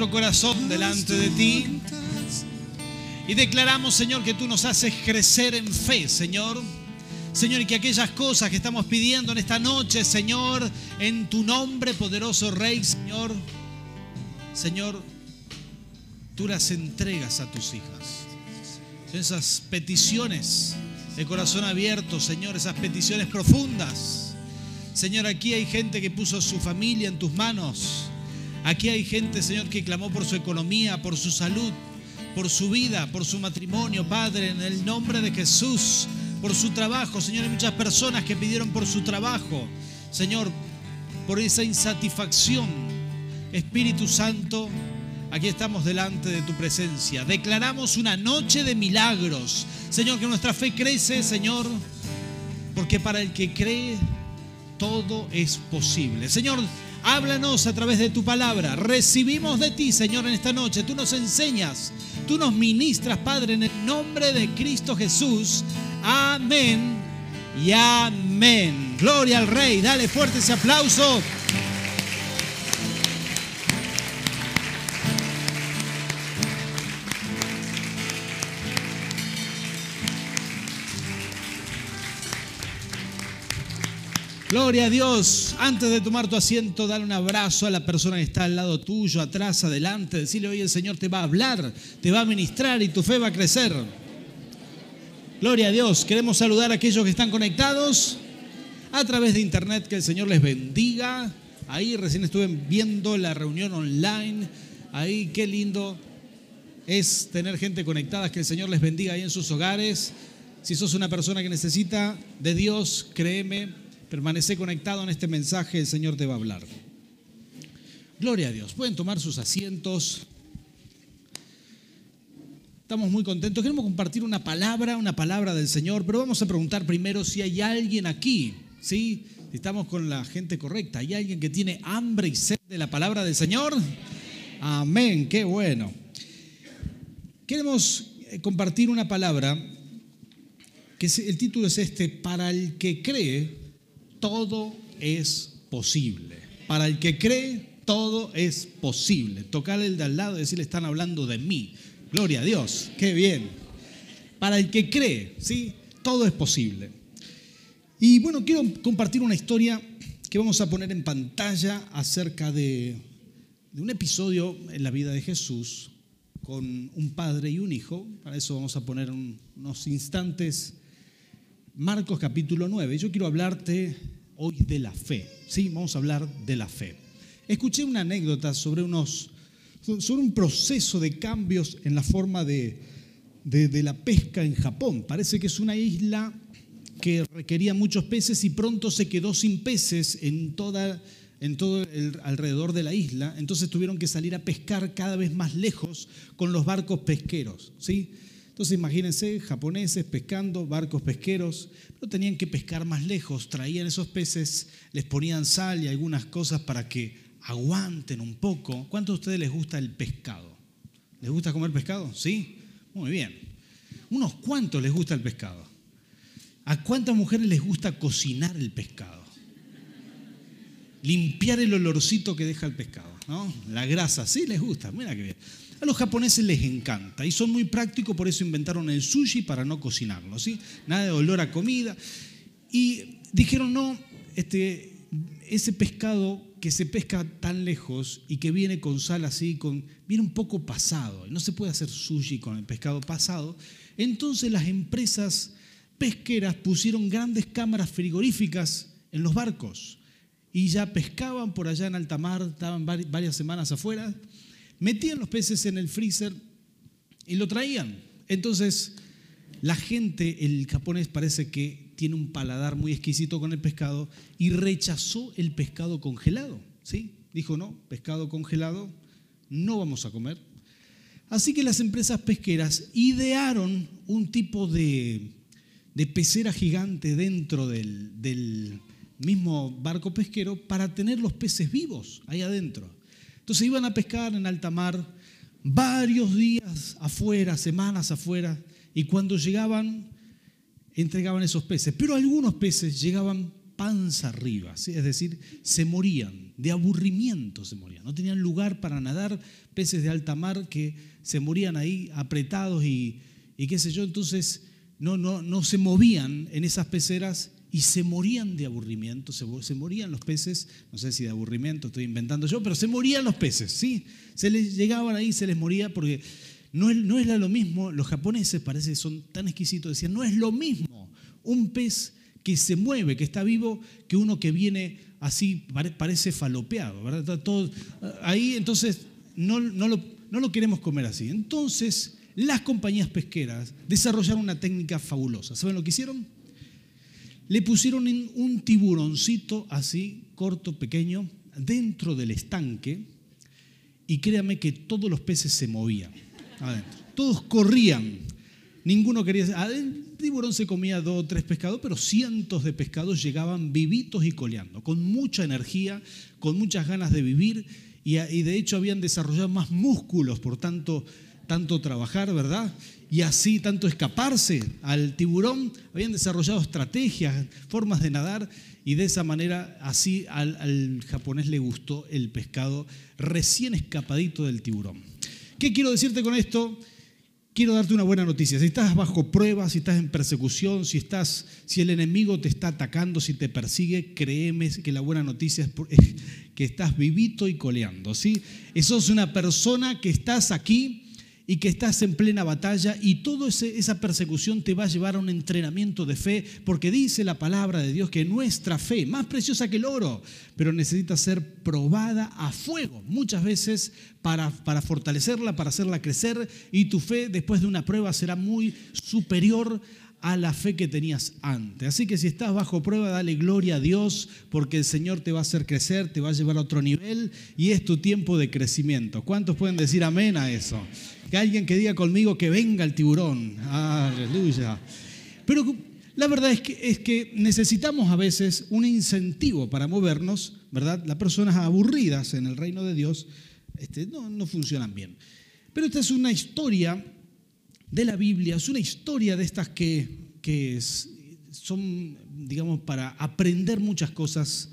nuestro corazón delante de ti. Y declaramos, Señor, que tú nos haces crecer en fe, Señor. Señor, y que aquellas cosas que estamos pidiendo en esta noche, Señor, en tu nombre, poderoso Rey, Señor, Señor, tú las entregas a tus hijas. Esas peticiones de corazón abierto, Señor, esas peticiones profundas. Señor, aquí hay gente que puso su familia en tus manos. Aquí hay gente, Señor, que clamó por su economía, por su salud, por su vida, por su matrimonio, Padre, en el nombre de Jesús, por su trabajo. Señor, hay muchas personas que pidieron por su trabajo. Señor, por esa insatisfacción. Espíritu Santo, aquí estamos delante de tu presencia. Declaramos una noche de milagros. Señor, que nuestra fe crece, Señor, porque para el que cree, todo es posible. Señor, háblanos a través de tu palabra. Recibimos de ti, Señor, en esta noche. Tú nos enseñas, tú nos ministras, Padre, en el nombre de Cristo Jesús. Amén y amén. Gloria al Rey. Dale fuerte ese aplauso. Gloria a Dios. Antes de tomar tu asiento, dale un abrazo a la persona que está al lado tuyo, atrás, adelante. Decirle, hoy el Señor te va a hablar, te va a ministrar y tu fe va a crecer. Gloria a Dios. Queremos saludar a aquellos que están conectados a través de internet. Que el Señor les bendiga. Ahí recién estuve viendo la reunión online. Ahí qué lindo es tener gente conectada. Que el Señor les bendiga ahí en sus hogares. Si sos una persona que necesita de Dios, créeme, permanece conectado en este mensaje. El Señor te va a hablar. Gloria a Dios. Pueden tomar sus asientos. Estamos muy contentos. Queremos compartir una palabra, una palabra del Señor, pero vamos a preguntar primero si hay alguien aquí, ¿sí? Si estamos con la gente correcta. ¿Hay alguien que tiene hambre y sed de la palabra del Señor? Amén, qué bueno. Queremos eh, compartir una palabra que el título es este, para el que cree, todo es posible. Para el que cree, todo es posible. Tocar el de al lado y decirle, están hablando de mí. Gloria a Dios, qué bien. Para el que cree, ¿sí? Todo es posible. Y bueno, quiero compartir una historia que vamos a poner en pantalla acerca de, de un episodio en la vida de Jesús con un padre y un hijo. Para eso vamos a poner unos instantes. Marcos capítulo 9. Yo quiero hablarte hoy de la fe. Sí, vamos a hablar de la fe. Escuché una anécdota sobre unos sobre un proceso de cambios en la forma de, de, la pesca en Japón. Parece que es una isla que requería muchos peces y pronto se quedó sin peces en, toda, en todo el, alrededor de la isla. Entonces tuvieron que salir a pescar cada vez más lejos con los barcos pesqueros. ¿sí? Entonces imagínense, japoneses pescando, barcos pesqueros, pero tenían que pescar más lejos, traían esos peces, les ponían sal y algunas cosas para que aguanten un poco. ¿Cuántos de ustedes les gusta el pescado? ¿Les gusta comer pescado? ¿Sí? Muy bien. ¿Unos cuantos les gusta el pescado? ¿A cuántas mujeres les gusta cocinar el pescado? Limpiar el olorcito que deja el pescado, ¿no? La grasa, sí les gusta, mira qué bien. A los japoneses les encanta y son muy prácticos, por eso inventaron el sushi para no cocinarlo, ¿sí? Nada de olor a comida. Y dijeron, no, este, ese pescado que se pesca tan lejos y que viene con sal así, con, viene un poco pasado, no se puede hacer sushi con el pescado pasado, entonces las empresas pesqueras pusieron grandes cámaras frigoríficas en los barcos y ya pescaban por allá en alta mar, estaban varias semanas afuera, metían los peces en el freezer y lo traían. Entonces, la gente, el japonés parece que tiene un paladar muy exquisito con el pescado y rechazó el pescado congelado. ¿sí? Dijo, no, pescado congelado no vamos a comer. Así que las empresas pesqueras idearon un tipo de, pecera gigante dentro del, del mismo barco pesquero para tener los peces vivos ahí adentro. Entonces iban a pescar en alta mar varios días afuera, semanas afuera, y cuando llegaban entregaban esos peces, pero algunos peces llegaban panza arriba, ¿sí? es decir, se morían, de aburrimiento se morían, no tenían lugar para nadar, peces de alta mar que se morían ahí apretados y, y qué sé yo, entonces no, no, no se movían en esas peceras y se morían de aburrimiento, se, se, morían los peces, no sé si de aburrimiento estoy inventando yo, pero se morían los peces, ¿sí? Se les llegaban ahí, se les moría porque no, no es lo mismo, los japoneses parece que son tan exquisitos, decían, no es lo mismo un pez que se mueve, que está vivo, que uno que viene así, parece falopeado, ¿verdad? Todo, ahí entonces no, no, lo, no lo queremos comer así. Entonces las compañías pesqueras desarrollaron una técnica fabulosa. ¿Saben lo que hicieron? Le pusieron un tiburoncito así, corto, pequeño, dentro del estanque y créame que todos los peces se movían adentro. Todos corrían. Ninguno quería... El tiburón se comía dos o tres pescados, pero cientos de pescados llegaban vivitos y coleando, con mucha energía, con muchas ganas de vivir y, de hecho habían desarrollado más músculos por tanto tanto trabajar, ¿verdad? Y así tanto escaparse al tiburón, habían desarrollado estrategias, formas de nadar y de esa manera así al, japonés le gustó el pescado recién escapadito del tiburón. ¿Qué quiero decirte con esto? Quiero darte una buena noticia. Si estás bajo prueba, si estás en persecución, si, estás, si el enemigo te está atacando, si te persigue, créeme que la buena noticia es que estás vivito y coleando. ¿sí? Eso es una persona que estás aquí y que estás en plena batalla y toda esa persecución te va a llevar a un entrenamiento de fe, porque dice la palabra de Dios que nuestra fe, más preciosa que el oro, pero necesita ser probada a fuego, muchas veces para, para fortalecerla, para hacerla crecer, y tu fe después de una prueba será muy superior a la fe que tenías antes. Así que si estás bajo prueba, dale gloria a Dios, porque el Señor te va a hacer crecer, te va a llevar a otro nivel y es tu tiempo de crecimiento. ¿Cuántos pueden decir amén a eso? Que alguien que diga conmigo que venga el tiburón. Aleluya. Pero la verdad es que, es que necesitamos a veces un incentivo para movernos, ¿verdad? Las personas aburridas en el reino de Dios este, no, no funcionan bien. Pero esta es una historia de la Biblia, es una historia de estas que, que son, digamos, para aprender muchas cosas.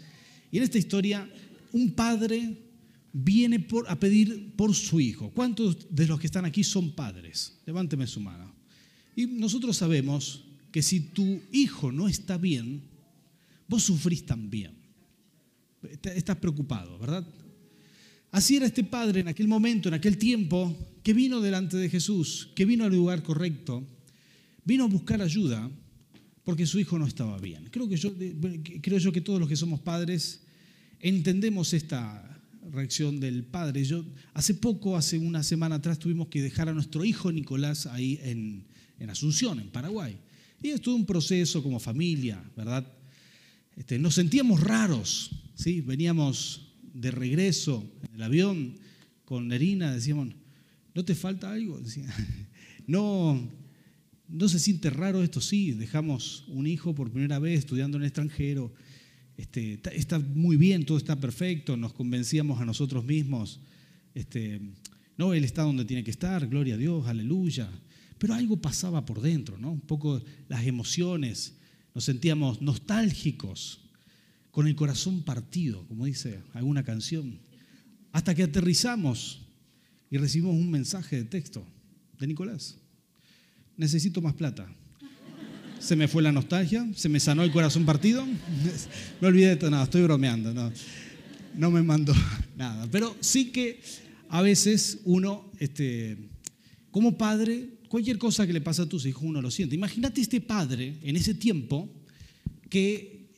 Y en esta historia, un padre viene a pedir por su hijo. ¿Cuántos de los que están aquí son padres? Levánteme su mano. Y nosotros sabemos que si tu hijo no está bien, vos sufrís también. Estás preocupado, ¿verdad? Así era este padre en aquel momento, en aquel tiempo, que vino delante de Jesús, que vino al lugar correcto, vino a buscar ayuda porque su hijo no estaba bien. Creo, que yo, creo yo que todos los que somos padres entendemos esta, reacción del padre. Yo, hace poco, hace una semana atrás, tuvimos que dejar a nuestro hijo Nicolás ahí en, Asunción, en Paraguay. Y es todo un proceso como familia, ¿verdad? Este, nos sentíamos raros, ¿sí? Veníamos de regreso en el avión con Nerina, decíamos, ¿no te falta algo? No, no se siente raro esto, sí, dejamos un hijo por primera vez estudiando en el extranjero, este, está muy bien, todo está perfecto, nos convencíamos a nosotros mismos, este, no, Él está donde tiene que estar, gloria a Dios, aleluya. Pero algo pasaba por dentro, ¿no? Un poco las emociones, nos sentíamos nostálgicos, con el corazón partido, como dice alguna canción, hasta que aterrizamos y recibimos un mensaje de texto de Nicolás. Necesito más plata se me fue la nostalgia, se me sanó el corazón partido. Me olvidé de nada, estoy bromeando, no, no me mandó nada. Pero sí que a veces uno, este, como padre, cualquier cosa que le pasa a tus hijos, uno lo siente. Imagínate este padre en ese tiempo que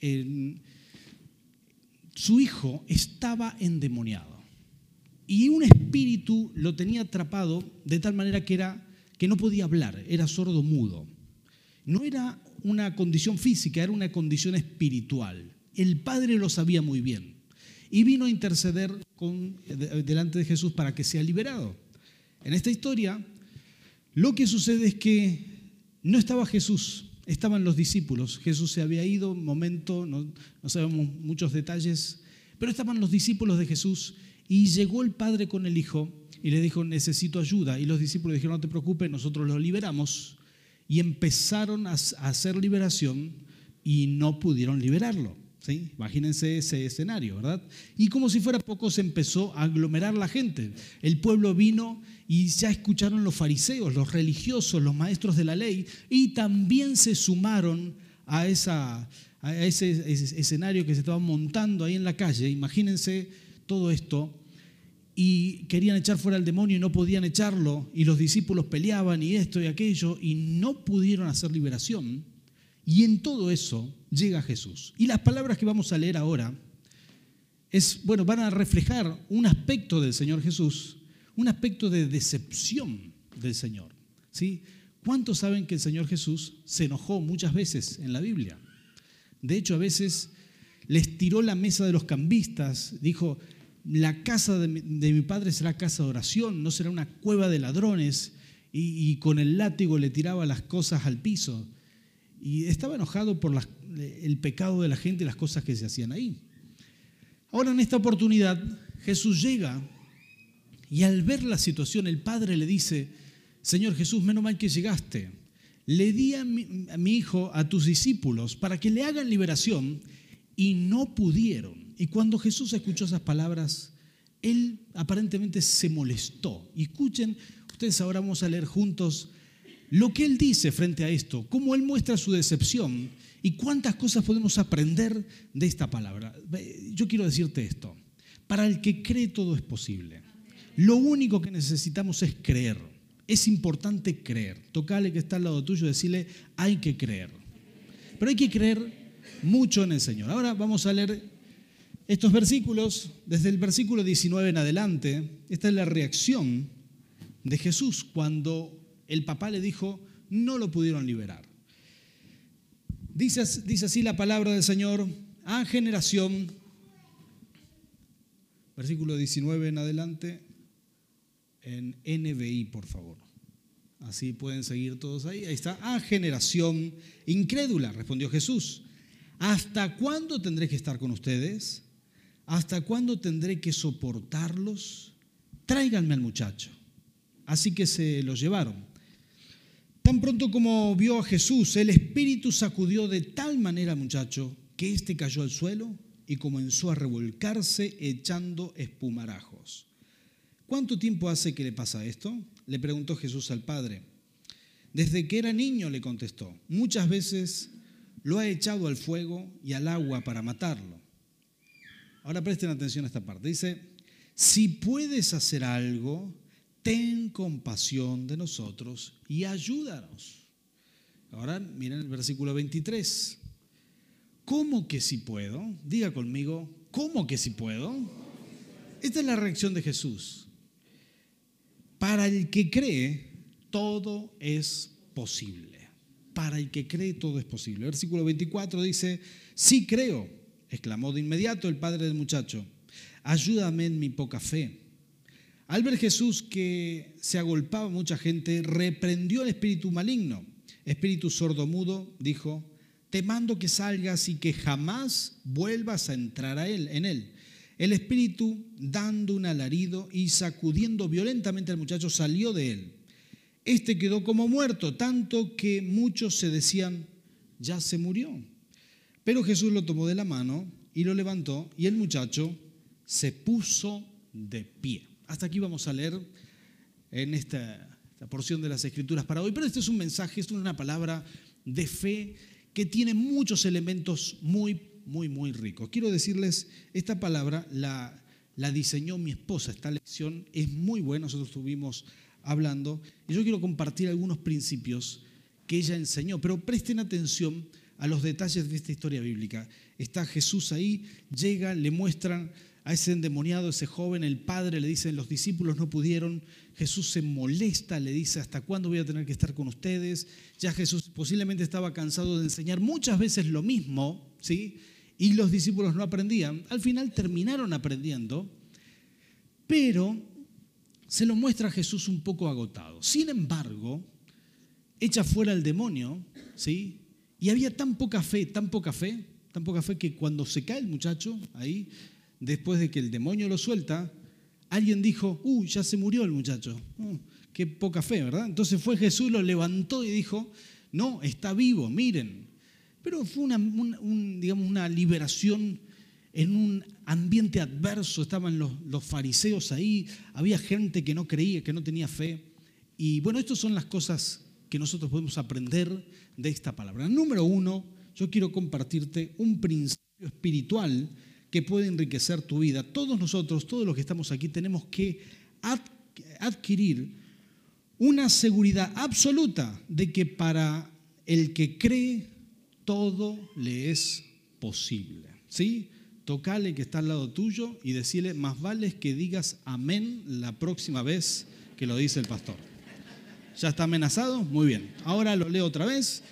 su hijo estaba endemoniado y un espíritu lo tenía atrapado de tal manera que, era, que no podía hablar, era sordo mudo no era una condición física, era una condición espiritual. El Padre lo sabía muy bien y vino a interceder delante de Jesús para que sea liberado. En esta historia, lo que sucede es que no estaba Jesús, estaban los discípulos. Jesús se había ido, momento, no, no sabemos muchos detalles, pero estaban los discípulos de Jesús y llegó el Padre con el Hijo y le dijo, necesito ayuda. Y los discípulos dijeron, no te preocupes, nosotros lo liberamos y empezaron a hacer liberación y no pudieron liberarlo. ¿sí? Imagínense ese escenario, ¿verdad? Y como si fuera poco se empezó a aglomerar la gente. El pueblo vino y ya escucharon los fariseos, los religiosos, los maestros de la ley, y también se sumaron a, esa, a ese, escenario que se estaba montando ahí en la calle. Imagínense todo esto y querían echar fuera al demonio y no podían echarlo, y los discípulos peleaban y esto y aquello, y no pudieron hacer liberación. Y en todo eso llega Jesús. Y las palabras que vamos a leer ahora es, bueno, van a reflejar un aspecto del Señor Jesús, un aspecto de decepción del Señor. ¿sí? ¿Cuántos saben que el Señor Jesús se enojó muchas veces en la Biblia? De hecho, a veces les tiró la mesa de los cambistas, dijo, la casa de mi, padre será casa de oración, no será una cueva de ladrones, y, con el látigo le tiraba las cosas al piso. Y estaba enojado por el pecado de la gente y las cosas que se hacían ahí. Ahora en esta oportunidad Jesús llega y al ver la situación el Padre le dice, Señor Jesús, menos mal que llegaste. Le di a mi hijo a tus discípulos para que le hagan liberación y no pudieron. Y cuando Jesús escuchó esas palabras, él aparentemente se molestó. Y escuchen, ustedes ahora vamos a leer juntos lo que él dice frente a esto, cómo él muestra su decepción y cuántas cosas podemos aprender de esta palabra. Yo quiero decirte esto, para el que cree todo es posible. Lo único que necesitamos es creer. Es importante creer. Tocale que está al lado tuyo y decirle, hay que creer. Pero hay que creer mucho en el Señor. Ahora vamos a leer estos versículos, desde el versículo 19 en adelante, esta es la reacción de Jesús cuando el papá le dijo, no lo pudieron liberar. Dice, así la palabra del Señor, a generación, versículo 19 en adelante, en NBI, por favor. Así pueden seguir todos ahí. Ahí está, a generación incrédula, respondió Jesús. ¿Hasta cuándo tendré que estar con ustedes? ¿Hasta cuándo tendré que soportarlos? Tráiganme al muchacho. Así que se lo llevaron. Tan pronto como vio a Jesús, el espíritu sacudió de tal manera al muchacho que éste cayó al suelo y comenzó a revolcarse echando espumarajos. ¿Cuánto tiempo hace que le pasa esto? Le preguntó Jesús al padre. Desde que era niño, le contestó. Muchas veces lo ha echado al fuego y al agua para matarlo. Ahora presten atención a esta parte. Dice, si puedes hacer algo, ten compasión de nosotros y ayúdanos. Ahora miren el versículo 23. ¿Cómo que si puedo? Diga conmigo, ¿cómo que si puedo? Esta es la reacción de Jesús. Para el que cree, todo es posible. Para el que cree, todo es posible. Versículo 24 dice, sí creo exclamó de inmediato el padre del muchacho, ayúdame en mi poca fe. Al ver Jesús que se agolpaba mucha gente, reprendió al espíritu maligno. Espíritu sordomudo dijo, te mando que salgas y que jamás vuelvas a entrar a él, en él. El espíritu, dando un alarido y sacudiendo violentamente al muchacho, salió de él. Este quedó como muerto, tanto que muchos se decían, ya se murió. Pero Jesús lo tomó de la mano y lo levantó y el muchacho se puso de pie. Hasta aquí vamos a leer en esta, porción de las escrituras para hoy. Pero este es un mensaje, es una palabra de fe que tiene muchos elementos muy, muy, muy ricos. Quiero decirles, esta palabra la, la diseñó mi esposa. Esta lección es muy buena, nosotros estuvimos hablando y yo quiero compartir algunos principios que ella enseñó. Pero presten atención a los detalles de esta historia bíblica. Está Jesús ahí, llega, le muestran a ese endemoniado, ese joven, el padre le dice, los discípulos no pudieron, Jesús se molesta, le dice, ¿hasta cuándo voy a tener que estar con ustedes? Ya Jesús posiblemente estaba cansado de enseñar muchas veces lo mismo, ¿sí? Y los discípulos no aprendían. Al final terminaron aprendiendo, pero se lo muestra a Jesús un poco agotado. Sin embargo, echa fuera al demonio, ¿sí? Y había tan poca fe, tan poca fe, tan poca fe que cuando se cae el muchacho ahí, después de que el demonio lo suelta, alguien dijo, uy, ya se murió el muchacho. Uh, qué poca fe, ¿verdad? Entonces fue Jesús, lo levantó y dijo, no, está vivo, miren. Pero fue una, digamos, una liberación en un ambiente adverso, estaban los, los, fariseos ahí, había gente que no creía, que no tenía fe. Y bueno, estas son las cosas que nosotros podemos aprender de esta palabra. Número uno, yo quiero compartirte un principio espiritual que puede enriquecer tu vida. Todos nosotros, todos los que estamos aquí, tenemos que adquirir una seguridad absoluta de que para el que cree, todo le es posible. ¿Sí? Tocale que está al lado tuyo y decirle, más vale que digas amén la próxima vez que lo dice el pastor. ¿Ya está amenazado? Muy bien. Ahora lo leo otra vez.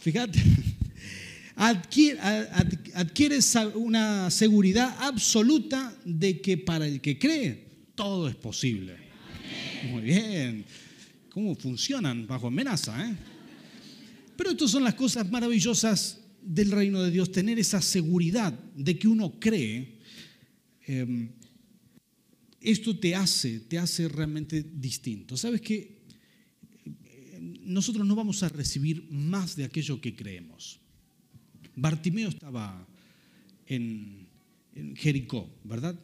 Fíjate. adquieres una seguridad absoluta de que para el que cree todo es posible. Muy bien. ¿Cómo funcionan bajo amenaza? Eh? Pero estas son las cosas maravillosas del reino de Dios, tener esa seguridad de que uno cree. Em, esto te hace, te hace realmente distinto. ¿Sabes que Nosotros no vamos a recibir más de aquello que creemos. Bartimeo estaba en, Jericó, ¿verdad?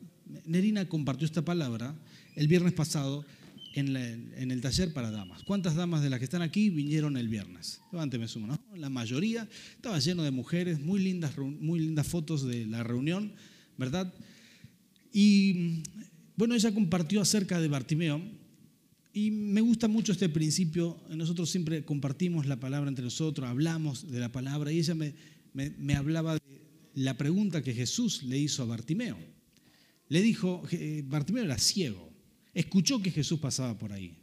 Nerina compartió esta palabra el viernes pasado en, el taller para damas. ¿Cuántas damas de las que están aquí vinieron el viernes? Levánteme su mano. La mayoría estaba lleno de mujeres, muy lindas, muy lindas fotos de la reunión, ¿verdad? Y bueno, ella compartió acerca de Bartimeo y me gusta mucho este principio. Nosotros siempre compartimos la palabra entre nosotros, hablamos de la palabra y ella me, me, hablaba de la pregunta que Jesús le hizo a Bartimeo. Le dijo, Bartimeo era ciego, escuchó que Jesús pasaba por ahí.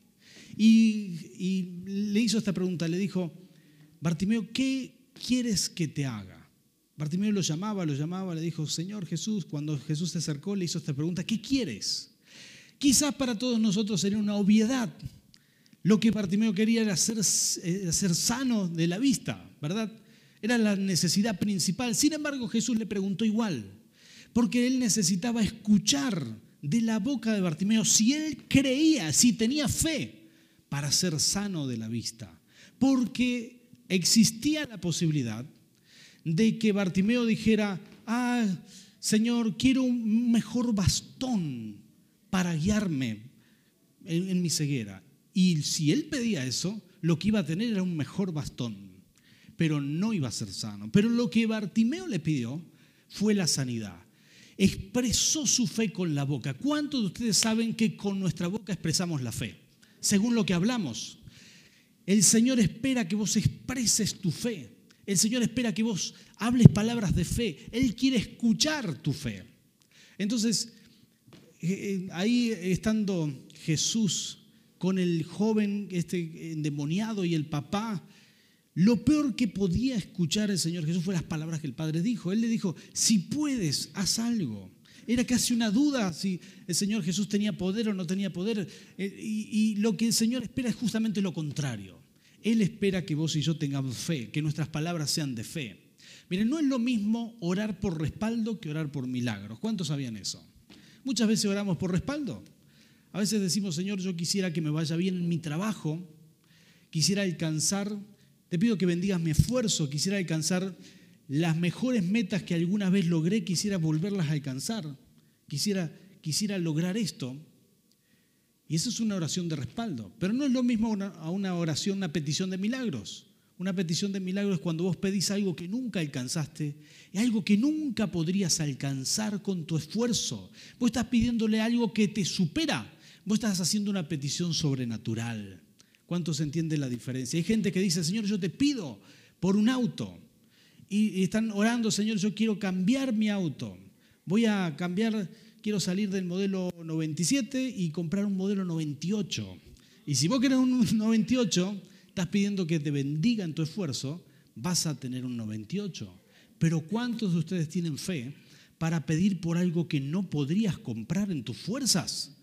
Y, le hizo esta pregunta, le dijo, Bartimeo, ¿qué quieres que te haga? Bartimeo lo llamaba, lo llamaba, le dijo, Señor Jesús, cuando Jesús se acercó, le hizo esta pregunta, ¿qué quieres? Quizás para todos nosotros sería una obviedad. Lo que Bartimeo quería era ser, era ser sano de la vista, ¿verdad? Era la necesidad principal. Sin embargo, Jesús le preguntó igual, porque él necesitaba escuchar de la boca de Bartimeo si él creía, si tenía fe para ser sano de la vista. Porque existía la posibilidad de que Bartimeo dijera, ah, Señor, quiero un mejor bastón para guiarme en, mi ceguera. Y si él pedía eso, lo que iba a tener era un mejor bastón pero no iba a ser sano. Pero lo que Bartimeo le pidió fue la sanidad. Expresó su fe con la boca. ¿Cuántos de ustedes saben que con nuestra boca expresamos la fe? Según lo que hablamos. El Señor espera que vos expreses tu fe. El Señor espera que vos hables palabras de fe. Él quiere escuchar tu fe. Entonces, ahí estando Jesús con el joven este endemoniado y el papá, lo peor que podía escuchar el Señor Jesús fue las palabras que el Padre dijo. Él le dijo, si puedes, haz algo. Era casi una duda si el Señor Jesús tenía poder o no tenía poder. Eh, y, lo que el Señor espera es justamente lo contrario. Él espera que vos y yo tengamos fe, que nuestras palabras sean de fe. Miren, no es lo mismo orar por respaldo que orar por milagros. ¿Cuántos sabían eso? Muchas veces oramos por respaldo. A veces decimos, Señor, yo quisiera que me vaya bien en mi trabajo, quisiera alcanzar te pido que bendigas mi esfuerzo, quisiera alcanzar las mejores metas que alguna vez logré, quisiera volverlas a alcanzar, quisiera, quisiera lograr esto. Y eso es una oración de respaldo, pero no es lo mismo a una oración, una petición de milagros. Una petición de milagros es cuando vos pedís algo que nunca alcanzaste, algo que nunca podrías alcanzar con tu esfuerzo. Vos estás pidiéndole algo que te supera. Vos estás haciendo una petición sobrenatural. ¿Cuántos entienden la diferencia? Hay gente que dice, Señor, yo te pido por un auto. Y, están orando, Señor, yo quiero cambiar mi auto. Voy a cambiar, quiero salir del modelo 97 y comprar un modelo 98. Y si vos querés un 98, estás pidiendo que te bendiga en tu esfuerzo, vas a tener un 98. Pero ¿cuántos de ustedes tienen fe para pedir por algo que no podrías comprar en tus fuerzas?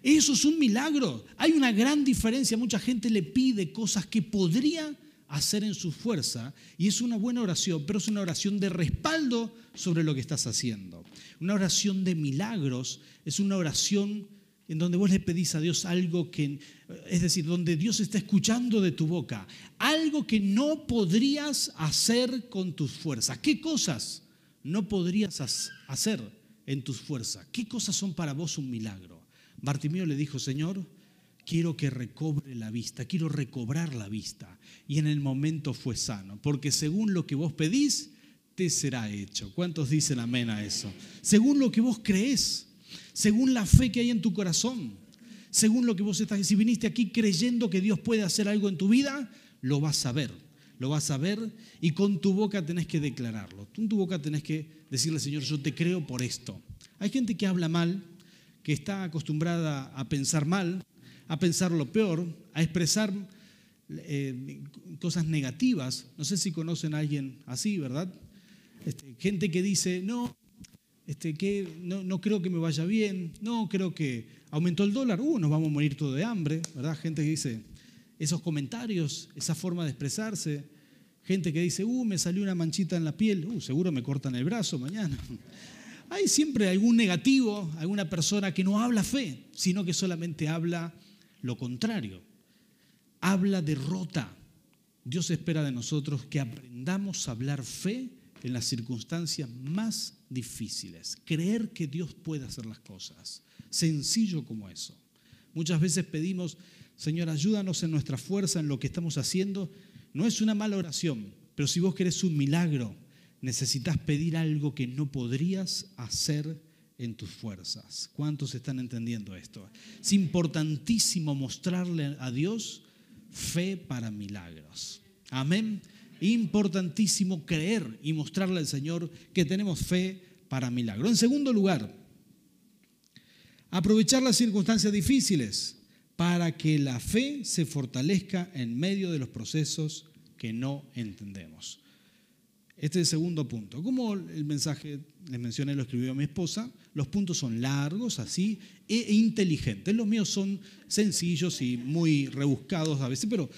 Eso es un milagro. Hay una gran diferencia. Mucha gente le pide cosas que podría hacer en su fuerza y es una buena oración, pero es una oración de respaldo sobre lo que estás haciendo. Una oración de milagros es una oración en donde vos le pedís a Dios algo que, es decir, donde Dios está escuchando de tu boca, algo que no podrías hacer con tus fuerzas. ¿Qué cosas no podrías hacer en tus fuerzas? ¿Qué cosas son para vos un milagro? Bartimeo le dijo, Señor, quiero que recobre la vista, quiero recobrar la vista. Y en el momento fue sano, porque según lo que vos pedís, te será hecho. ¿Cuántos dicen amén a eso? Según lo que vos crees, según la fe que hay en tu corazón, según lo que vos estás, si viniste aquí creyendo que Dios puede hacer algo en tu vida, lo vas a ver, lo vas a ver y con tu boca tenés que declararlo. En tu boca tenés que decirle, Señor, yo te creo por esto. Hay gente que habla mal, que está acostumbrada a pensar mal, a pensar lo peor, a expresar eh, cosas negativas. No sé si conocen a alguien así, ¿verdad? Este, gente que dice, no, este, que no, creo que me vaya bien, no, creo que aumentó el dólar, uh, nos vamos a morir todo de hambre, ¿verdad? Gente que dice esos comentarios, esa forma de expresarse, gente que dice, uh, me salió una manchita en la piel, uh, seguro me cortan el brazo mañana. Hay siempre algún negativo, alguna persona que no habla fe, sino que solamente habla lo contrario. Habla derrota. Dios espera de nosotros que aprendamos a hablar fe en las circunstancias más difíciles. Creer que Dios puede hacer las cosas. Sencillo como eso. Muchas veces pedimos, Señor, ayúdanos en nuestra fuerza, en lo que estamos haciendo. No es una mala oración, pero si vos querés un milagro, necesitas pedir algo que no podrías hacer en tus fuerzas. ¿Cuántos están entendiendo esto? Es importantísimo mostrarle a Dios fe para milagros. Amén importantísimo creer y mostrarle al Señor que tenemos fe para milagro. En segundo lugar, aprovechar las circunstancias difíciles para que la fe se fortalezca en medio de los procesos que no entendemos. Este es el segundo punto. Como el mensaje, les mencioné, lo escribió mi esposa, los puntos son largos, así, e inteligentes. Los míos son sencillos y muy rebuscados a veces, pero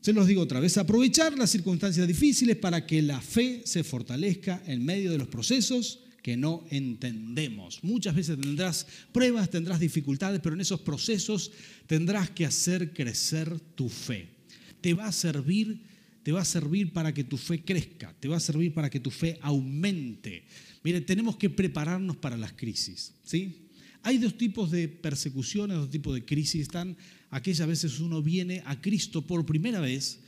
se los digo otra vez, aprovechar las circunstancias difíciles para que la fe se fortalezca en medio de los procesos que no entendemos. Muchas veces tendrás pruebas, tendrás dificultades, pero en esos procesos tendrás que hacer crecer tu fe. Te va a servir, te va a servir para que tu fe crezca, te va a servir para que tu fe aumente. Mire, tenemos que prepararnos para las crisis, ¿sí? Hay dos tipos de persecuciones, dos tipos de crisis. Están aquellas veces uno viene a Cristo por primera vez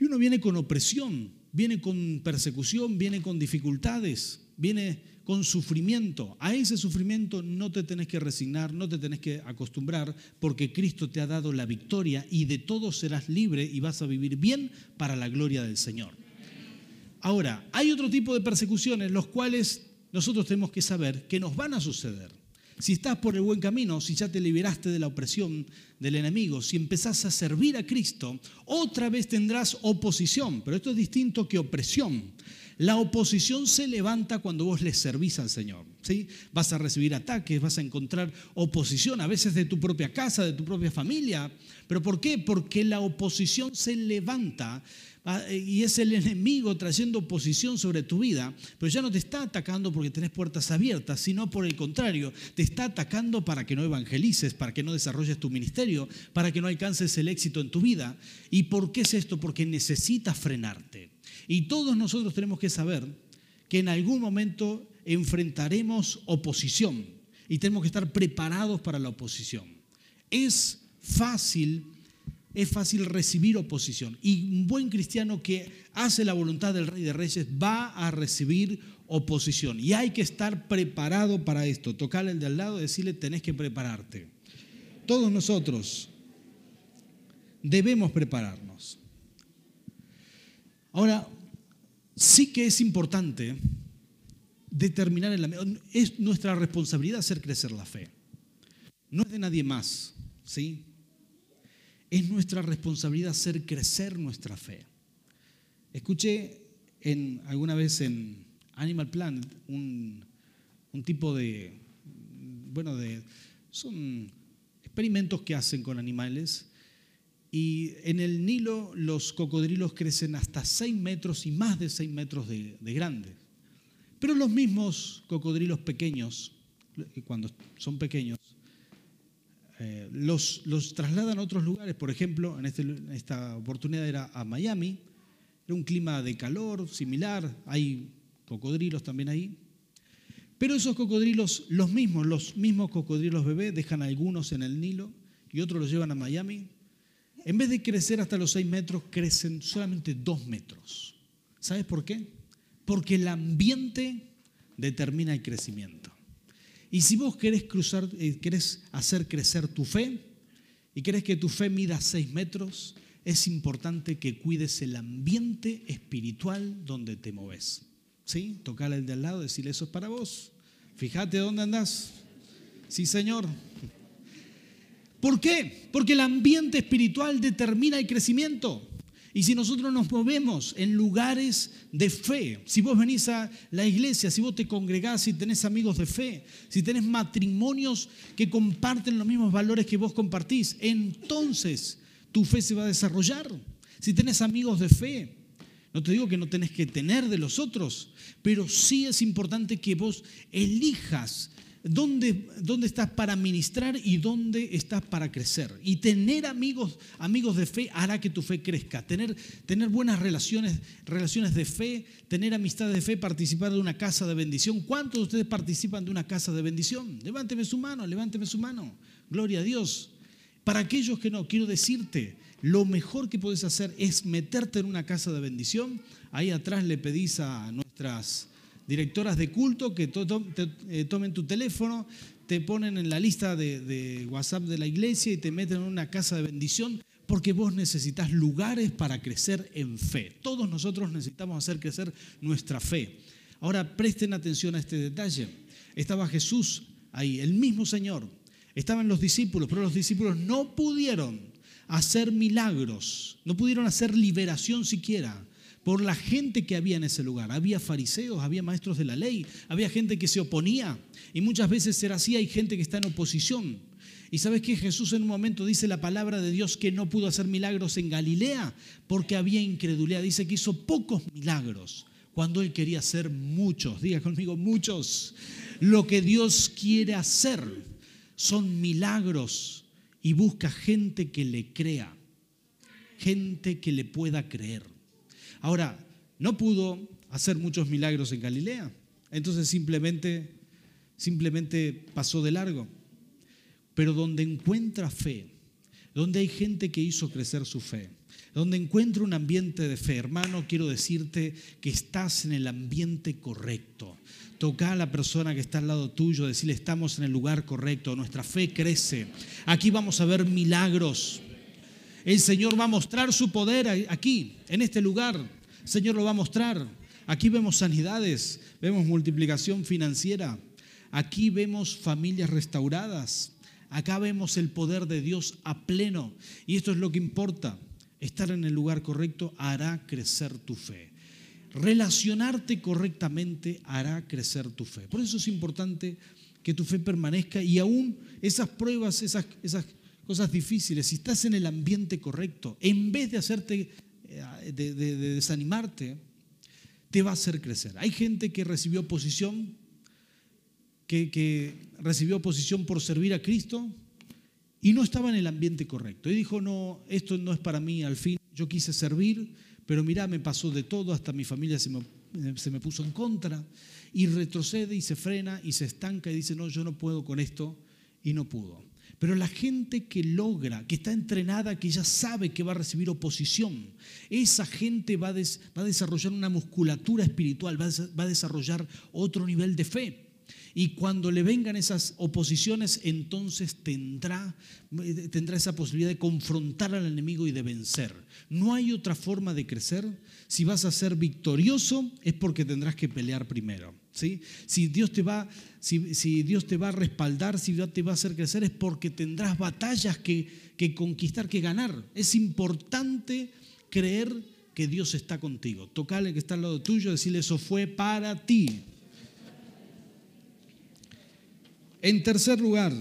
y uno viene con opresión, viene con persecución, viene con dificultades, viene con sufrimiento. A ese sufrimiento no te tenés que resignar, no te tenés que acostumbrar, porque Cristo te ha dado la victoria y de todo serás libre y vas a vivir bien para la gloria del Señor. Ahora, hay otro tipo de persecuciones, los cuales nosotros tenemos que saber que nos van a suceder si estás por el buen camino, si ya te liberaste de la opresión del enemigo, si empezás a servir a Cristo, otra vez tendrás oposición, pero esto es distinto que opresión. La oposición se levanta cuando vos le servís al Señor. ¿sí? Vas a recibir ataques, vas a encontrar oposición, a veces de tu propia casa, de tu propia familia. ¿Pero por qué? Porque la oposición se levanta y es el enemigo trayendo oposición sobre tu vida, pero ya no te está atacando porque tenés puertas abiertas, sino por el contrario, te está atacando para que no evangelices, para que no desarrolles tu ministerio, para que no alcances el éxito en tu vida. ¿Y por qué es esto? Porque necesitas frenarte. Y todos nosotros tenemos que saber que en algún momento enfrentaremos oposición y tenemos que estar preparados para la oposición. Es fácil es fácil recibir oposición. Y un buen cristiano que hace la voluntad del Rey de Reyes va a recibir oposición. Y hay que estar preparado para esto. Tocarle el de al lado decirle, tenés que prepararte. Todos nosotros debemos prepararnos. Ahora, sí que es importante determinar en la... Es nuestra responsabilidad hacer crecer la fe. No es de nadie más, ¿sí? Es nuestra responsabilidad hacer crecer nuestra fe. Escuché alguna vez en Animal Planet un, tipo de, bueno, de, son experimentos que hacen con animales y en el Nilo los cocodrilos crecen hasta 6 metros y más de 6 metros de, de grandes. Pero los mismos cocodrilos pequeños, cuando son pequeños, eh, los, los, trasladan a otros lugares. Por ejemplo, en, este, en esta oportunidad era a Miami. Era un clima de calor similar. Hay cocodrilos también ahí. Pero esos cocodrilos, los mismos, los mismos cocodrilos bebés, dejan algunos en el Nilo y otros los llevan a Miami. En vez de crecer hasta los 6 metros, crecen solamente 2 metros. ¿Sabes por qué? Porque el ambiente determina el crecimiento. Y si vos querés, cruzar, eh, querés hacer crecer tu fe y querés que tu fe mida 6 metros, es importante que cuides el ambiente espiritual donde te moves. ¿Sí? Tocar el de al lado, decirle eso es para vos. Fíjate dónde andás. Sí, Señor. ¿Por qué? Porque el ambiente espiritual determina el crecimiento. Y si nosotros nos movemos en lugares de fe, si vos venís a la iglesia, si vos te congregás, si tenés amigos de fe, si tenés matrimonios que comparten los mismos valores que vos compartís, entonces tu fe se va a desarrollar. Si tenés amigos de fe, no te digo que no tenés que tener de los otros, pero sí es importante que vos elijas dónde, dónde estás para ministrar y dónde estás para crecer. Y tener amigos, amigos de fe hará que tu fe crezca. Tener, tener buenas relaciones, relaciones de fe, tener amistades de fe, participar de una casa de bendición. ¿Cuántos de ustedes participan de una casa de bendición? Levánteme su mano, levánteme su mano. Gloria a Dios. Para aquellos que no, quiero decirte, lo mejor que puedes hacer es meterte en una casa de bendición. Ahí atrás le pedís a nuestras directoras de culto que eh, tomen tu teléfono, te ponen en la lista de, WhatsApp de la iglesia y te meten en una casa de bendición porque vos necesitas lugares para crecer en fe. Todos nosotros necesitamos hacer crecer nuestra fe. Ahora presten atención a este detalle. Estaba Jesús ahí, el mismo Señor. Estaban los discípulos, pero los discípulos no pudieron hacer milagros, no pudieron hacer liberación siquiera por la gente que había en ese lugar. Había fariseos, había maestros de la ley, había gente que se oponía y muchas veces será así, hay gente que está en oposición. Y sabes que Jesús en un momento dice la palabra de Dios que no pudo hacer milagros en Galilea porque había incredulidad. Dice que hizo pocos milagros cuando él quería hacer muchos. Diga conmigo, muchos. Lo que Dios quiere hacer son milagros y busca gente que le crea, gente que le pueda creer. Ahora, no pudo hacer muchos milagros en Galilea, entonces simplemente, simplemente pasó de largo. Pero donde encuentra fe, donde hay gente que hizo crecer su fe, donde encuentra un ambiente de fe, hermano, quiero decirte que estás en el ambiente correcto. Toca a la persona que está al lado tuyo, decirle estamos en el lugar correcto, nuestra fe crece. Aquí vamos a ver milagros. El Señor va a mostrar su poder aquí, en este lugar. El Señor lo va a mostrar. Aquí vemos sanidades, vemos multiplicación financiera. Aquí vemos familias restauradas. Acá vemos el poder de Dios a pleno. Y esto es lo que importa. Estar en el lugar correcto hará crecer tu fe. Relacionarte correctamente hará crecer tu fe. Por eso es importante que tu fe permanezca y aún esas pruebas, esas, esas cosas difíciles, si estás en el ambiente correcto, en vez de hacerte, eh, de, desanimarte, te va a hacer crecer. Hay gente que recibió oposición, que, que recibió oposición por servir a Cristo y no estaba en el ambiente correcto. Y dijo, no, esto no es para mí, al fin yo quise servir, pero mira, me pasó de todo, hasta mi familia se me, puso en contra, y retrocede y se frena y se estanca y dice, no, yo no puedo con esto, y no pudo. Pero la gente que logra, que está entrenada, que ya sabe que va a recibir oposición, esa gente va a, desarrollar una musculatura espiritual, va a desarrollar otro nivel de fe. Y cuando le vengan esas oposiciones, entonces tendrá, tendrá esa posibilidad de confrontar al enemigo y de vencer. No hay otra forma de crecer. Si vas a ser victorioso, es porque tendrás que pelear primero. Si, Dios te va, si, Dios te va a respaldar, si Dios te va a hacer crecer, es porque tendrás batallas que, que conquistar, que ganar. Es importante creer que Dios está contigo. Tocale que está al lado tuyo, decirle eso fue para ti. En tercer lugar,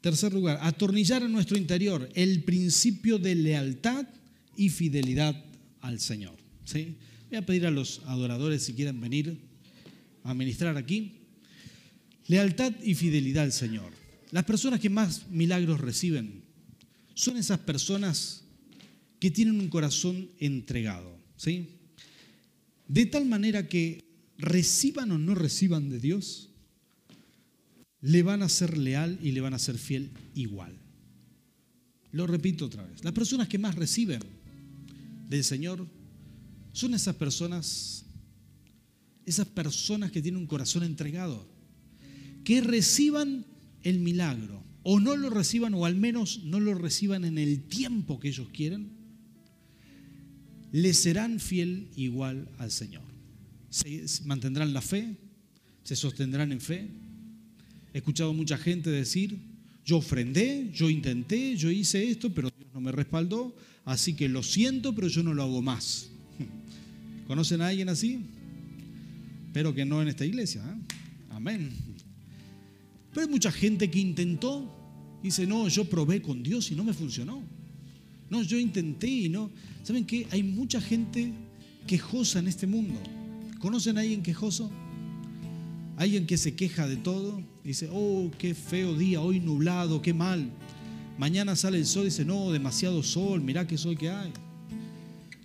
tercer lugar, atornillar en nuestro interior el principio de lealtad y fidelidad al Señor. ¿sí? Voy a pedir a los adoradores si quieren venir a ministrar aquí. Lealtad y fidelidad al Señor. Las personas que más milagros reciben son esas personas que tienen un corazón entregado, ¿sí? De tal manera que reciban o no reciban de Dios, le van a ser leal y le van a ser fiel igual. Lo repito otra vez. Las personas que más reciben del Señor son esas personas, esas personas que tienen un corazón entregado, que reciban el milagro o no lo reciban o al menos no lo reciban en el tiempo que ellos quieren, le serán fiel igual al Señor. Se mantendrán la fe, se sostendrán en fe. He escuchado mucha gente decir, yo ofrendé, yo intenté, yo hice esto, pero Dios no me respaldó, así que lo siento, pero yo no lo hago más. ¿Conocen a alguien así? Espero que no en esta iglesia. ¿eh? Amén. Pero hay mucha gente que intentó, dice, no, yo probé con Dios y no me funcionó. No, yo intenté y no. ¿Saben qué? Hay mucha gente quejosa en este mundo. ¿Conocen a alguien quejoso? Alguien que se queja de todo. Dice, oh, qué feo día, hoy nublado, qué mal. Mañana sale el sol y dice, no, demasiado sol, mirá qué sol que hay.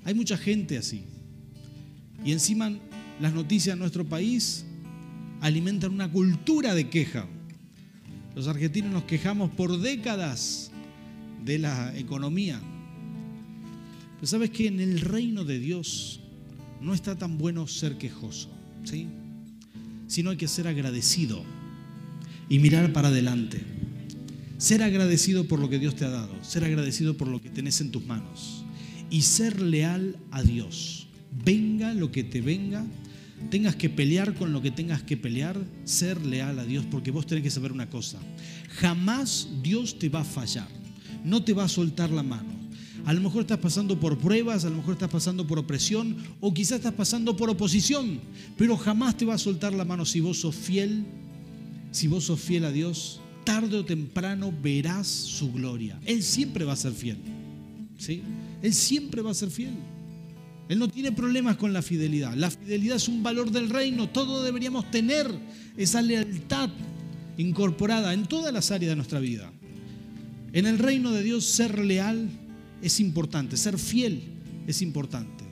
Hay mucha gente así. Y encima las noticias de nuestro país alimentan una cultura de queja. Los argentinos nos quejamos por décadas de la economía. Pero sabes que en el reino de Dios no está tan bueno ser quejoso, ¿sí? Sino hay que ser agradecido y mirar para adelante. Ser agradecido por lo que Dios te ha dado, ser agradecido por lo que tenés en tus manos y ser leal a Dios. Venga lo que te venga, tengas que pelear con lo que tengas que pelear, ser leal a Dios, porque vos tenés que saber una cosa, jamás Dios te va a fallar, no te va a soltar la mano. A lo mejor estás pasando por pruebas, a lo mejor estás pasando por opresión o quizás estás pasando por oposición, pero jamás te va a soltar la mano si vos sos fiel, si vos sos fiel a Dios, tarde o temprano verás su gloria. Él siempre va a ser fiel. ¿Sí? Él siempre va a ser fiel. Él no tiene problemas con la fidelidad. La fidelidad es un valor del reino. Todos deberíamos tener esa lealtad incorporada en todas las áreas de nuestra vida. En el reino de Dios ser leal es importante, ser fiel es importante.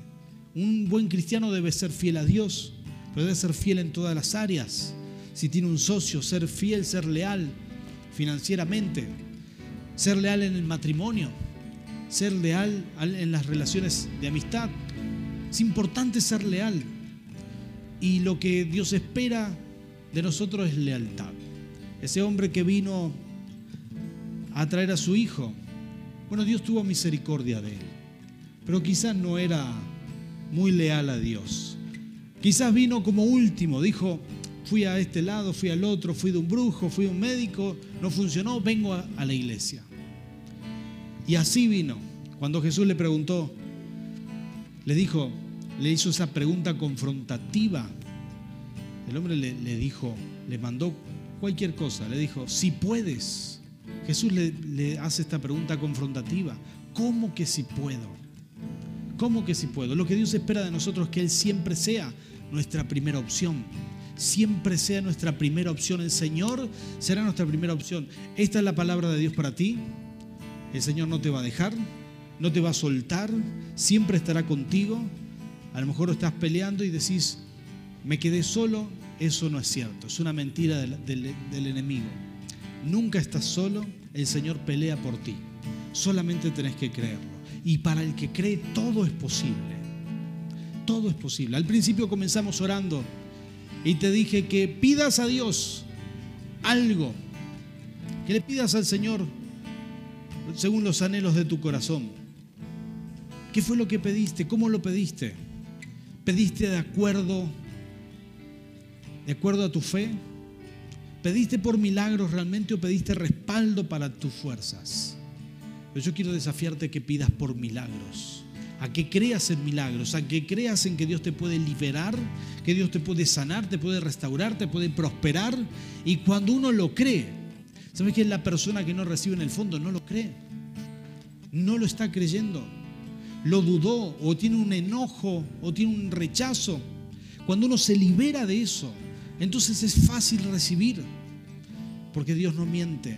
Un buen cristiano debe ser fiel a Dios, pero debe ser fiel en todas las áreas. Si tiene un socio, ser fiel, ser leal financieramente, ser leal en el matrimonio, ser leal en las relaciones de amistad, es importante ser leal. Y lo que Dios espera de nosotros es lealtad. Ese hombre que vino a traer a su hijo, bueno, Dios tuvo misericordia de él, pero quizás no era muy leal a Dios. Quizás vino como último, dijo, fui a este lado, fui al otro, fui de un brujo, fui de un médico, no funcionó, vengo a, a la iglesia. Y así vino. Cuando Jesús le preguntó, le dijo, le hizo esa pregunta confrontativa. El hombre le, dijo, le mandó cualquier cosa, le dijo, si puedes. Jesús le, le hace esta pregunta confrontativa. ¿Cómo que si puedo? ¿Cómo que si puedo? Lo que Dios espera de nosotros es que Él siempre sea nuestra primera opción. Siempre sea nuestra primera opción. El Señor será nuestra primera opción. Esta es la palabra de Dios para ti. El Señor no te va a dejar, no te va a soltar, siempre estará contigo. A lo mejor estás peleando y decís, me quedé solo, eso no es cierto, es una mentira del, del enemigo. Nunca estás solo, el Señor pelea por ti. Solamente tenés que creerlo. Y para el que cree, todo es posible. Todo es posible. Al principio comenzamos orando y te dije que pidas a Dios algo, que le pidas al Señor según los anhelos de tu corazón. ¿Qué fue lo que pediste? ¿Cómo lo pediste? ¿Pediste de acuerdo de acuerdo a tu fe? ¿Pediste por milagros realmente o pediste respaldo para tus fuerzas? Pero yo quiero desafiarte que pidas por milagros, a que creas en milagros, a que creas en que Dios te puede liberar, que Dios te puede sanar, te puede restaurar, te puede prosperar. Y cuando uno lo cree, ¿sabes que la persona que no recibe en el fondo no lo cree? No lo está creyendo lo dudó o tiene un enojo o tiene un rechazo, cuando uno se libera de eso, entonces es fácil recibir. porque Dios no miente.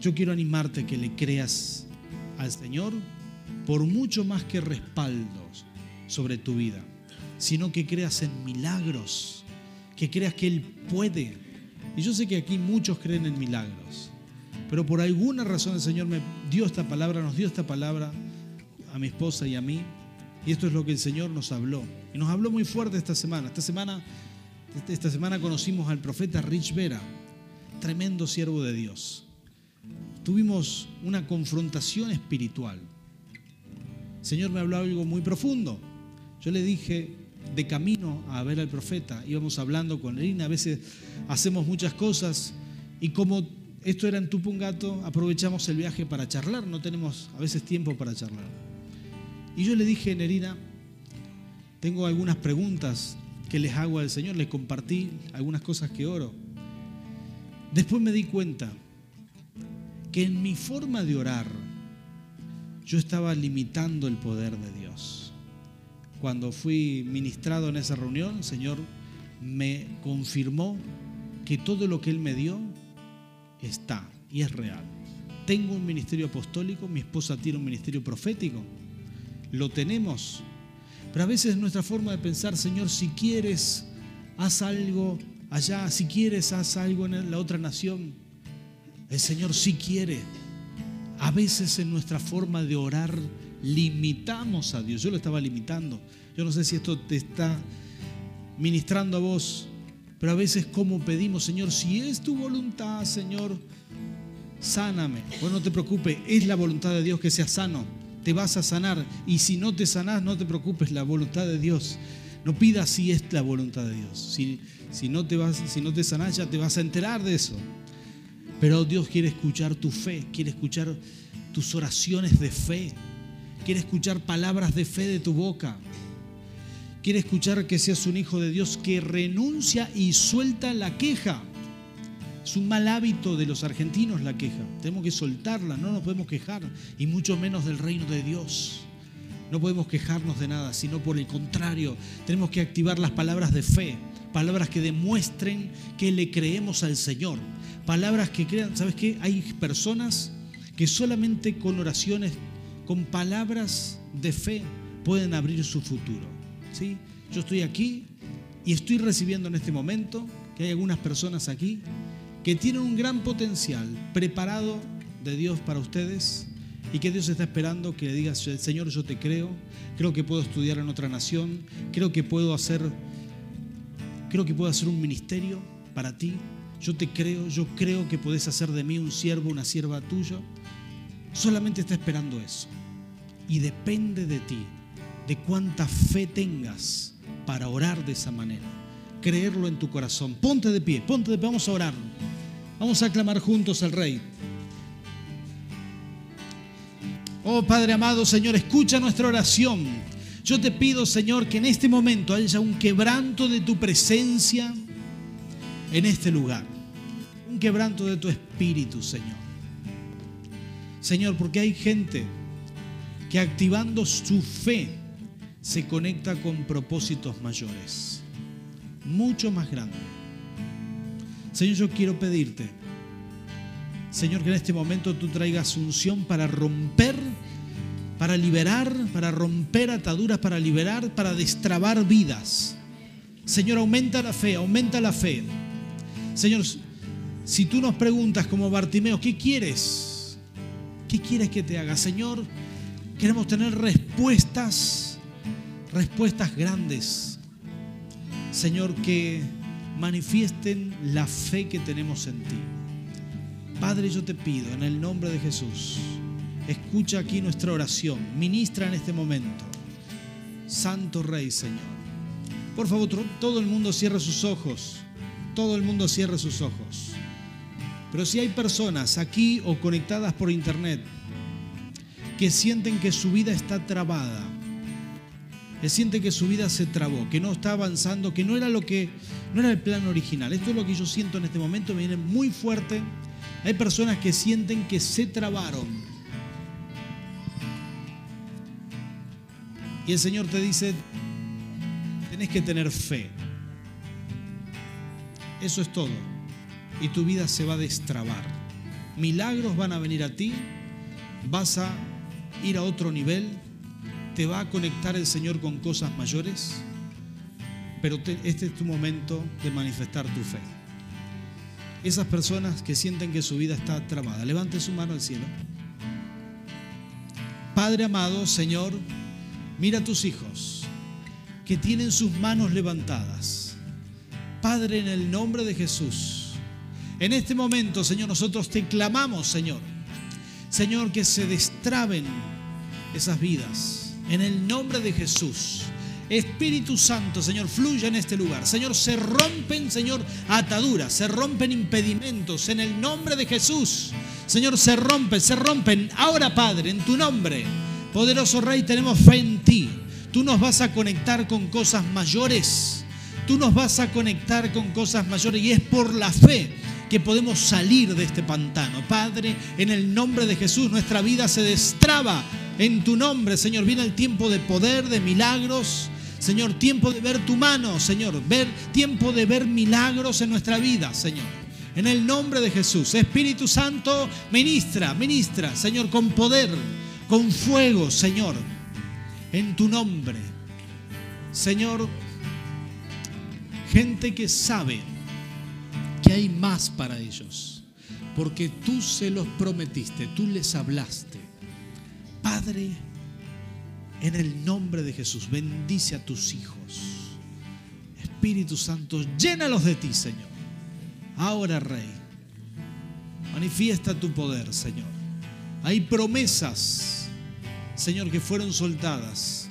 Yo quiero animarte que le creas al Señor por mucho más que respaldos sobre tu vida, sino que creas en milagros, que creas que Él puede. Y yo sé que aquí muchos creen en milagros, pero por alguna razón el Señor me dio esta palabra, nos dio esta palabra a mi esposa y a mí, y esto es lo que el Señor nos habló. Y nos habló muy fuerte esta semana. Esta semana, esta semana conocimos al profeta Rich Vera, tremendo siervo de Dios. Tuvimos una confrontación espiritual. El Señor me habló algo muy profundo. Yo le dije, de camino a ver al profeta, íbamos hablando con Lina, a veces hacemos muchas cosas y como esto era en Tupungato, aprovechamos el viaje para charlar, no tenemos a veces tiempo para charlar. Y yo le dije, Nerina, tengo algunas preguntas que les hago al Señor, les compartí algunas cosas que oro. Después me di cuenta que en mi forma de orar yo estaba limitando el poder de Dios. Cuando fui ministrado en esa reunión, el Señor me confirmó que todo lo que Él me dio está y es real. Tengo un ministerio apostólico, mi esposa tiene un ministerio profético, lo tenemos, pero a veces nuestra forma de pensar, Señor, si quieres, haz algo allá, si quieres, haz algo en la otra nación. El Señor sí quiere. A veces en nuestra forma de orar limitamos a Dios. Yo lo estaba limitando. Yo no sé si esto te está ministrando a vos, pero a veces como pedimos, Señor, si es tu voluntad, Señor, sáname. Bueno, no te preocupes, es la voluntad de Dios que sea sano. Te vas a sanar. Y si no te sanás, no te preocupes, la voluntad de Dios. No pidas si es la voluntad de Dios. Si, si, no te vas, si no te sanás, ya te vas a enterar de eso. Pero Dios quiere escuchar tu fe, quiere escuchar tus oraciones de fe, quiere escuchar palabras de fe de tu boca. Quiere escuchar que seas un hijo de Dios que renuncia y suelta la queja. Es un mal hábito de los argentinos la queja. Tenemos que soltarla, no nos podemos quejar, y mucho menos del reino de Dios. No podemos quejarnos de nada, sino por el contrario, tenemos que activar las palabras de fe, palabras que demuestren que le creemos al Señor, palabras que crean, ¿sabes qué? Hay personas que solamente con oraciones, con palabras de fe, pueden abrir su futuro. ¿Sí? Yo estoy aquí y estoy recibiendo en este momento que hay algunas personas aquí que tienen un gran potencial preparado de Dios para ustedes y que Dios está esperando que le digas, Señor, yo te creo, creo que puedo estudiar en otra nación, creo que puedo hacer, creo que puedo hacer un ministerio para ti, yo te creo, yo creo que puedes hacer de mí un siervo, una sierva tuya. Solamente está esperando eso. Y depende de ti, de cuánta fe tengas para orar de esa manera. Creerlo en tu corazón. Ponte de pie, ponte de pie, vamos a orar. Vamos a clamar juntos al Rey. Oh Padre amado, Señor, escucha nuestra oración. Yo te pido, Señor, que en este momento haya un quebranto de tu presencia en este lugar. Un quebranto de tu espíritu, Señor. Señor, porque hay gente que activando su fe se conecta con propósitos mayores, mucho más grandes. Señor, yo quiero pedirte, Señor, que en este momento tú traigas unción para romper, para liberar, para romper ataduras, para liberar, para destrabar vidas. Señor, aumenta la fe, aumenta la fe. Señor, si tú nos preguntas como Bartimeo, ¿qué quieres? ¿Qué quieres que te haga? Señor, queremos tener respuestas, respuestas grandes. Señor, que manifiesten la fe que tenemos en ti. Padre, yo te pido en el nombre de Jesús, escucha aquí nuestra oración, ministra en este momento. Santo Rey, Señor. Por favor, todo el mundo cierre sus ojos todo el mundo cierre sus ojos. Pero si hay personas aquí o conectadas por internet que sienten que su vida está trabada, que sienten que su vida se trabó, que no está avanzando, que no era lo que no era el plan original. Esto es lo que yo siento en este momento, me viene muy fuerte. Hay personas que sienten que se trabaron. Y el Señor te dice, tenés que tener fe. Eso es todo. y tu vida se va a destrabar. Milagros van a venir a ti, vas a ir a otro nivel, te va a conectar el Señor con cosas mayores, pero este es tu momento de manifestar tu fe. Esas personas que sienten que su vida está trabada, levante su mano al cielo. Padre amado, Señor, mira a tus hijos que tienen sus manos levantadas. Padre, en el nombre de Jesús, en este momento, Señor, nosotros te clamamos, Señor. Señor, que se destraben esas vidas. En el nombre de Jesús. Espíritu Santo, Señor, fluya en este lugar. Señor, se rompen, Señor, ataduras, se rompen impedimentos en el nombre de Jesús. Señor, se rompen, se rompen. Ahora, Padre, en tu nombre, poderoso Rey, tenemos fe en ti. Tú nos vas a conectar con cosas mayores. Tú nos vas a conectar con cosas mayores y es por la fe que podemos salir de este pantano. Padre, en el nombre de Jesús, nuestra vida se destraba en tu nombre, Señor. Viene el tiempo de poder, de milagros. Señor, tiempo de ver tu mano, Señor. Ver, tiempo de ver milagros en nuestra vida, Señor. En el nombre de Jesús. Espíritu Santo, ministra, ministra, Señor, con poder, con fuego, Señor. En tu nombre. Señor, gente que sabe que hay más para ellos, porque tú se los prometiste, tú les hablaste. Padre, en el nombre de Jesús, bendice a tus hijos. Espíritu Santo, llénalos de ti, Señor. Ahora, Rey, manifiesta tu poder, Señor. Hay promesas, Señor, que fueron soltadas.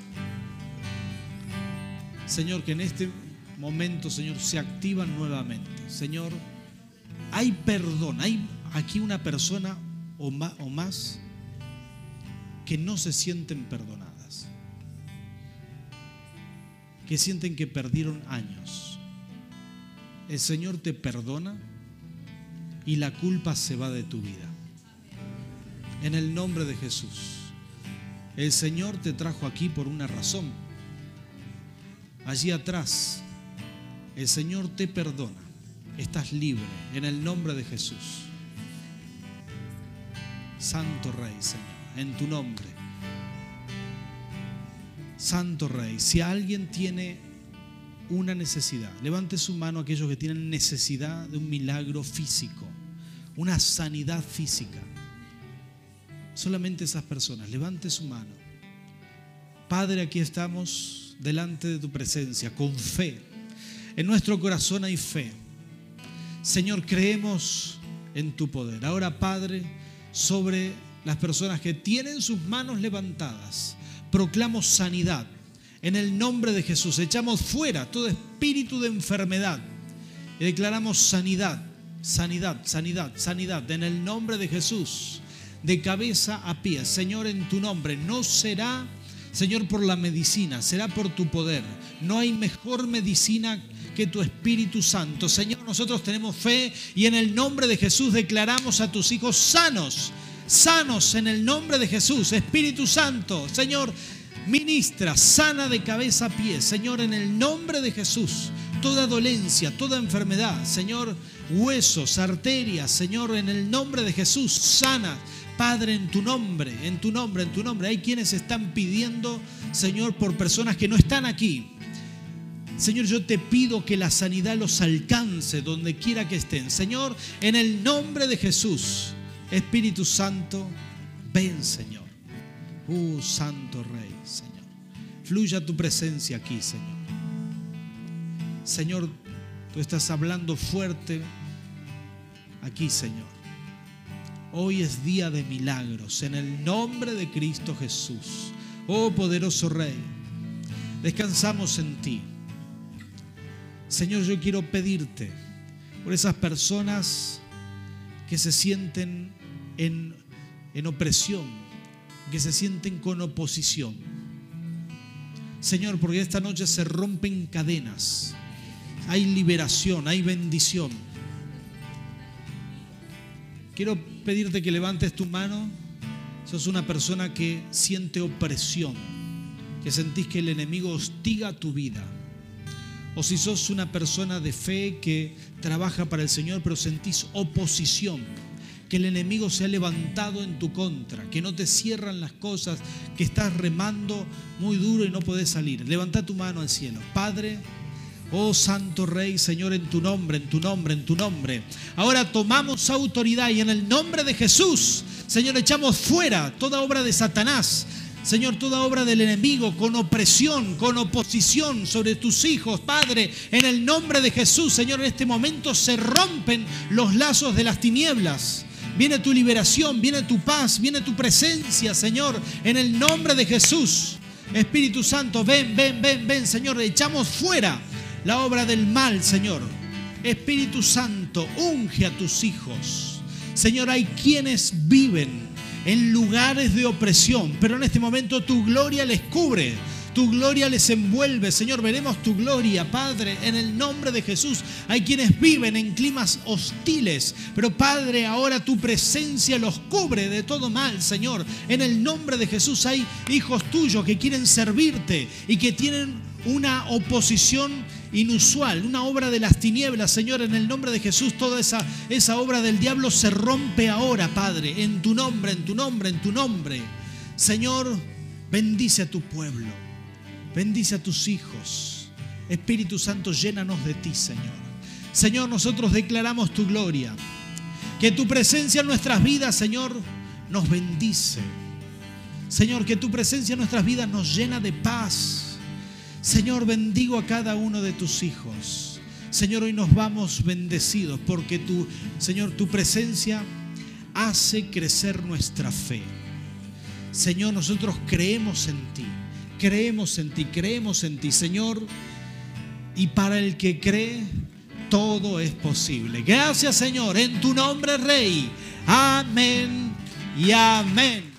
Señor, que en este momento, Señor, se activan nuevamente. Señor, hay perdón. Hay aquí una persona o más, que no se sienten perdonadas. Que sienten que perdieron años. El Señor te perdona y la culpa se va de tu vida. En el nombre de Jesús. El Señor te trajo aquí por una razón. Allí atrás, el Señor te perdona estás libre en el nombre de Jesús. Santo Rey, Señor, en tu nombre. Santo Rey, si alguien tiene una necesidad, levante su mano aquellos que tienen necesidad de un milagro físico, una sanidad física. Solamente esas personas, levante su mano. Padre, aquí estamos delante de tu presencia, con fe. En nuestro corazón hay fe Señor, creemos en tu poder. Ahora, Padre, sobre las personas que tienen sus manos levantadas, proclamo sanidad. En el nombre de Jesús, echamos fuera todo espíritu de enfermedad y declaramos sanidad, sanidad, sanidad, sanidad. En el nombre de Jesús, de cabeza a pie. Señor, en tu nombre, no será, Señor, por la medicina, será por tu poder. No hay mejor medicina que tu Espíritu Santo. Señor, nosotros tenemos fe y en el nombre de Jesús declaramos a tus hijos sanos, sanos en el nombre de Jesús. Espíritu Santo, Señor, ministra, sana de cabeza a pie. Señor, en el nombre de Jesús, toda dolencia, toda enfermedad, Señor, huesos, arterias, Señor, en el nombre de Jesús, sana. Padre, en tu nombre, en tu nombre, en tu nombre. Hay quienes están pidiendo, Señor, por personas que no están aquí. Señor, yo te pido que la sanidad los alcance donde quiera que estén. Señor, en el nombre de Jesús, Espíritu Santo, ven, Señor. Uh, Santo Rey, Señor. Fluya tu presencia aquí, Señor. Señor, tú estás hablando fuerte aquí, Señor. Hoy es día de milagros en el nombre de Cristo Jesús. Oh poderoso Rey, descansamos en ti. Señor, yo quiero pedirte por esas personas que se sienten en, en opresión, que se sienten con oposición. Señor, porque esta noche se rompen cadenas, hay liberación, hay bendición. Quiero pedirte que levantes tu mano. Sos una persona que siente opresión, que sentís que el enemigo hostiga tu vida o si sos una persona de fe que trabaja para el Señor, pero sentís oposición, que el enemigo se ha levantado en tu contra, que no te cierran las cosas, que estás remando muy duro y no podés salir. Levanta tu mano al cielo. Padre, oh Santo Rey, Señor, en tu nombre, en tu nombre, en tu nombre. Ahora tomamos autoridad y en el nombre de Jesús, Señor, echamos fuera toda obra de Satanás Señor, toda obra del enemigo con opresión, con oposición sobre tus hijos, Padre, en el nombre de Jesús, Señor, en este momento se rompen los lazos de las tinieblas. Viene tu liberación, viene tu paz, viene tu presencia, Señor, en el nombre de Jesús. Espíritu Santo, ven, ven, ven, ven, Señor, echamos fuera la obra del mal, Señor. Espíritu Santo, unge a tus hijos. Señor, hay quienes viven en lugares de opresión, pero en este momento tu gloria les cubre. Tu gloria les envuelve, Señor. Veremos tu gloria, Padre, en el nombre de Jesús. Hay quienes viven en climas hostiles, pero Padre, ahora tu presencia los cubre de todo mal, Señor. En el nombre de Jesús hay hijos tuyos que quieren servirte y que tienen una oposición inusual, una obra de las tinieblas, Señor, en el nombre de Jesús, toda esa, esa obra del diablo se rompe ahora, Padre, en tu nombre, en tu nombre, en tu nombre. Señor, bendice a tu pueblo, bendice a tus hijos. Espíritu Santo, llénanos de ti, Señor. Señor, nosotros declaramos tu gloria. Que tu presencia en nuestras vidas, Señor, nos bendice. Señor, que tu presencia en nuestras vidas nos llena de paz Señor, bendigo a cada uno de tus hijos. Señor, hoy nos vamos bendecidos porque tu, Señor, tu presencia hace crecer nuestra fe. Señor, nosotros creemos en ti, creemos en ti, creemos en ti, Señor. Y para el que cree, todo es posible. Gracias, Señor, en tu nombre, Rey. Amén y amén.